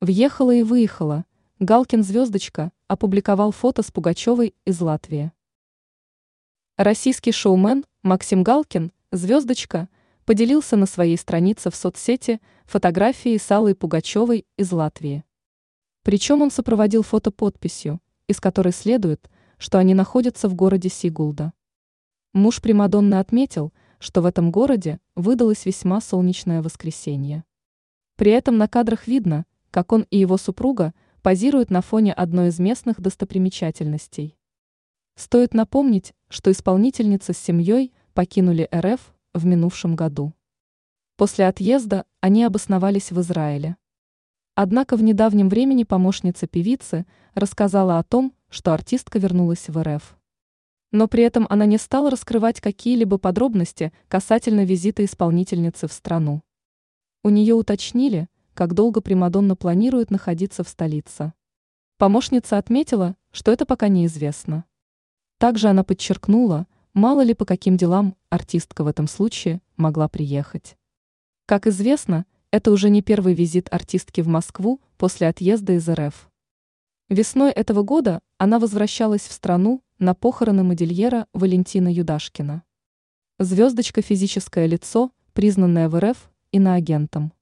Въехала и выехала. Галкин звездочка опубликовал фото с Пугачевой из Латвии. Российский шоумен Максим Галкин, звездочка, поделился на своей странице в соцсети фотографией с Аллой Пугачевой из Латвии. Причем он сопроводил фото подписью, из которой следует, что они находятся в городе Сигулда. Муж Примадонны отметил, что в этом городе выдалось весьма солнечное воскресенье. При этом на кадрах видно, как он и его супруга позируют на фоне одной из местных достопримечательностей. Стоит напомнить, что исполнительница с семьей покинули РФ в минувшем году. После отъезда они обосновались в Израиле. Однако в недавнем времени помощница певицы рассказала о том, что артистка вернулась в РФ. Но при этом она не стала раскрывать какие-либо подробности касательно визита исполнительницы в страну. У нее уточнили, как долго Примадонна планирует находиться в столице. Помощница отметила, что это пока неизвестно. Также она подчеркнула, мало ли по каким делам артистка в этом случае могла приехать. Как известно, это уже не первый визит артистки в Москву после отъезда из РФ. Весной этого года она возвращалась в страну на похороны модельера Валентина Юдашкина. Звездочка – физическое лицо, признанное в РФ иноагентом.